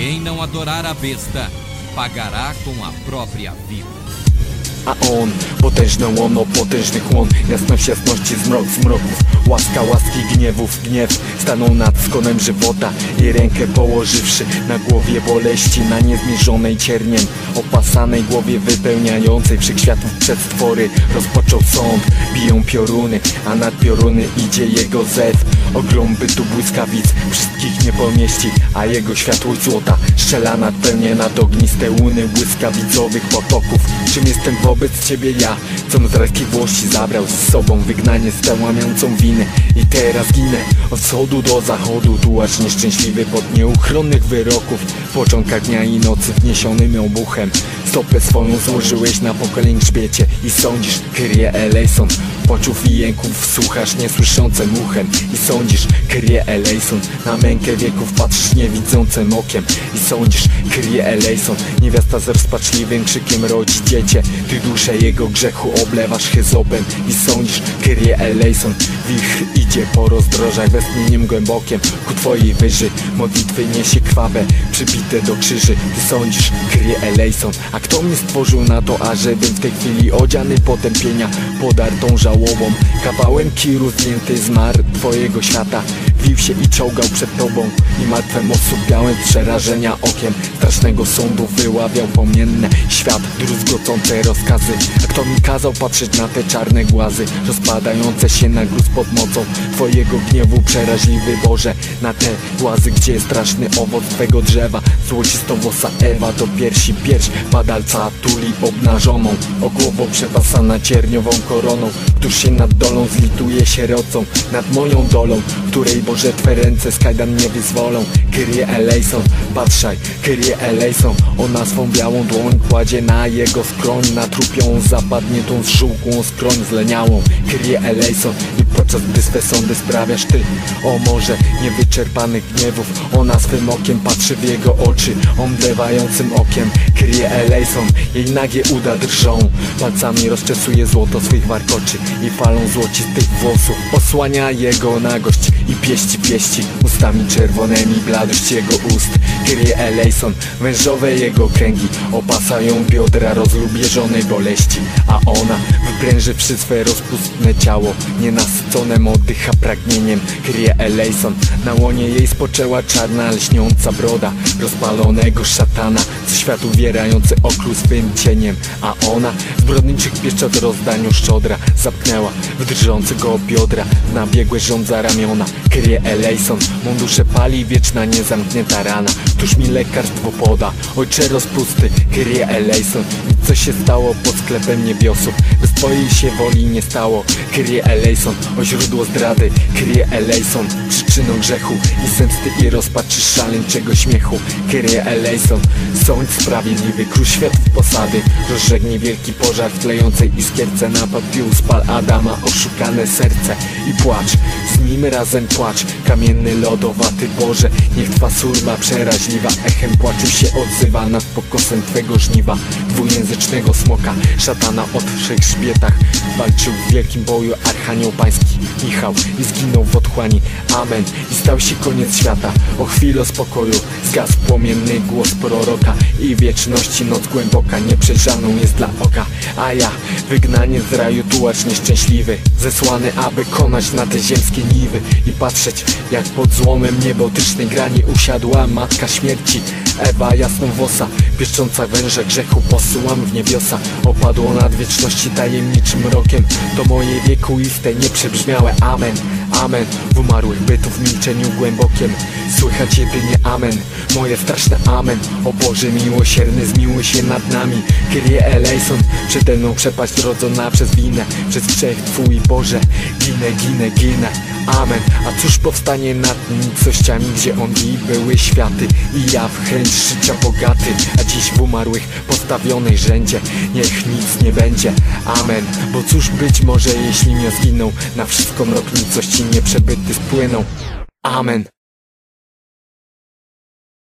Quem não adorar a besta pagará com a própria vida. A on, potężne łono, potężny chłon. Jasność jasności, zmrok zmroków Łaska łaski, gniewów gniew. Stanął nad skonem żywota I rękę położywszy na głowie boleści Na niezmierzonej cierniem Opasanej głowie wypełniającej Wszechświatów przestwory Rozpoczął sąd, biją pioruny A nad pioruny idzie jego zew. Ogrom bytu błyskawic Wszystkich nie pomieści A jego światłość złota Strzela pełnie nad ogniste łuny Błyskawicowych potoków. Czym jestem wobec ciebie ja. Co z rakiwości zabrał z sobą Wygnanie z łamiącą winę. I teraz ginę. Od wschodu do zachodu Tu aż nieszczęśliwy pod nieuchronnych wyroków. W początkach dnia i nocy wniesionym obuchem. Stopę swoją złożyłeś na pokoleń grzbiecie I sądzisz, Kyrie eleison. Poczów i jęków słuchasz niesłyszące muchem I sądzisz, Kyrie eleison. Na mękę wieków patrzysz niewidzącym okiem. I sądzisz, Kyrie eleison. Niewiasta z rozpaczliwym krzykiem rodzi dziecię. Ty duszę jego grzechu oblewasz hyzopem I sądzisz, Kyrie eleison Wich idzie po rozdrożach westchnieniem głębokiem Ku twojej wyży. Modlitwy niesie krwawe Przybite do krzyży. Ty sądzisz, Kyrie eleison. A kto mnie stworzył na to, ażebym w tej chwili odziany potępienia Podartą żałobą? Kawałem kiru zdjęty z mar twojego świata Wił się i czołgał przed tobą I martwem osłupiałem przerażenia okiem. Strasznego sądu wyławiał pomienne Świat druzgocące rozkazy. A kto mi kazał patrzeć na te czarne głazy Rozpadające się na gruz pod mocą Twojego gniewu? Przeraźliwy Boże Na te głazy, gdzie straszny owoc twego drzewa? Złocistowosa Ewa do piersi pierś Padalca tuli obnażoną. O głowo przepasana cierniową koroną Któż się nad dolą zlituje sierocą Nad moją dolą, której Boże Twe ręce z kajdan nie wyzwolą. Kyrie eleison, patrzaj, Kyrie eleison. Ona swą białą dłoń kładzie na jego skroń. Na trupią zapadniętą z żółką skroń zleniałą. Kyrie eleison i podczas gdy swe sądy sprawiasz Ty O może niewyczerpanych gniewów. Ona swym okiem patrzy w jego oczy Omdlewającym okiem. Kyrie eleison Jej nagie uda drżą. Palcami rozczesuje złoto swych warkoczy I falą złocistych włosów. Osłania jego nagość i pieści pieści Ustami czerwonymi bladość jego ust. Kyrie eleison Wężowe jego kręgi Opasają biodra rozlubieżonej boleści A ona wypręży przy swe rozpustne ciało. Nienasyconem oddycha pragnieniem. Kyrie eleison Na łonie jej spoczęła czarna lśniąca broda Rozpalonego szatana Co świat uwierający oklu swym cieniem A ona zbrodniczych pieszczot rozdaniu szczodra Zapnęła w drżącego biodra. Nabiegłe rządza ramiona eleison Mundusze pali wieczna niezamknięta rana. Któż mi lekarstwo poda? Ojcze rozpusty Kyrie eleison. Nic co się stało pod sklepem niebiosów? Bez twojej się woli nie stało. Kyrie eleison O źródło zdrady. Kyrie eleison Przyczyną grzechu. I zemsty i rozpaczy szaleńczego śmiechu. Kyrie eleison Sądź sprawiedliwy Król światów posady. Rozżegnij wielki pożar w tlejącej iskierce. Na papiu spal Adama oszukane serce I płacz. Z nim razem płacz. Kamienny lodowaty Boże. Niech twa surma przeraźliwa. Echem płaczu się odzywa Nad pokosem twego żniwa. Dwujęzycznego smoka. Szatana od wszechświetach Walczył w wielkim boju Archanioł pański Michał I zginął w otchłani. Amen I stał się koniec świata. O chwilę spokoju Zgasł płomienny głos proroka I wieczności noc głęboka Nieprzejrzaną jest dla oka. A ja wygnanie z raju tułacz nieszczęśliwy Zesłany aby konać na te ziemskie niwy I patrzeć jak pod złomem niebotycznej grani Usiadła matka śmierci. Ewa jasnowłosa Pieszcząca węże grzechu posyłam w niebiosa. Opadło nad wieczności tajemniczym rokiem To moje wiekuiste nieprzebrzmiałe. Amen Amen. W umarłych bytów w milczeniu głębokiem. Słychać jedynie Amen Moje straszne Amen. O Boże miłosierny zmiłuj się nad nami. Kyrie eleison Przede mną przepaść rodzona przez winę. Przez grzech Twój Boże Ginę, ginę, ginę. Amen. A cóż powstanie nad nicościami Gdzie on i były światy. I ja w chęć życia bogaty A dziś w umarłych postawionej rzędzie. Niech nic nie będzie. Amen. Bo cóż być może jeśli mnie zginął? Na wszystko mrok nicości nieprzebyty spłyną Amen